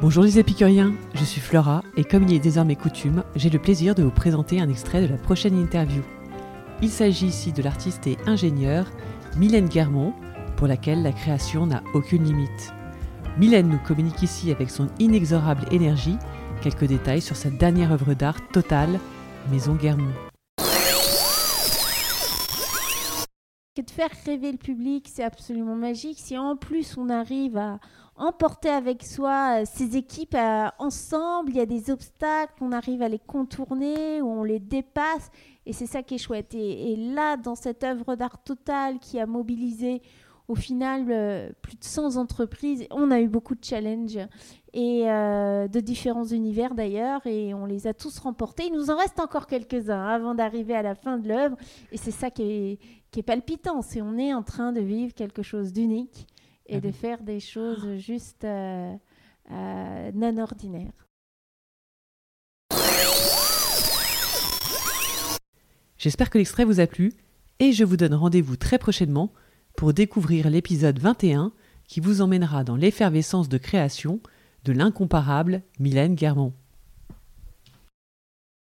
Bonjour les épicuriens, je suis Flora et comme il est désormais coutume, j'ai le plaisir de vous présenter un extrait de la prochaine interview. Il s'agit ici de l'artiste et ingénieur Mylène Guermont, pour laquelle la création n'a aucune limite. Mylène nous communique ici avec son inexorable énergie quelques détails sur sa dernière œuvre d'art totale, Maison Guermont. De faire rêver le public, c'est absolument magique. Si en plus on arrive à emporter avec soi ces euh, équipes euh, ensemble, il y a des obstacles, on arrive à les contourner ou on les dépasse. Et c'est ça qui est chouette. Et, là, dans cette œuvre d'art totale qui a mobilisé au final euh, plus de 100 entreprises, on a eu beaucoup de challenges et de différents univers d'ailleurs, et on les a tous remportés. Il nous en reste encore quelques-uns avant d'arriver à la fin de l'œuvre, et c'est ça qui est, qui est palpitant. C'est on est en train de vivre quelque chose d'unique et ah de faire des choses juste euh, euh, non ordinaires. J'espère que l'extrait vous a plu et je vous donne rendez-vous très prochainement pour découvrir l'épisode 21 qui vous emmènera dans l'effervescence de création de l'incomparable Mylène Guermont.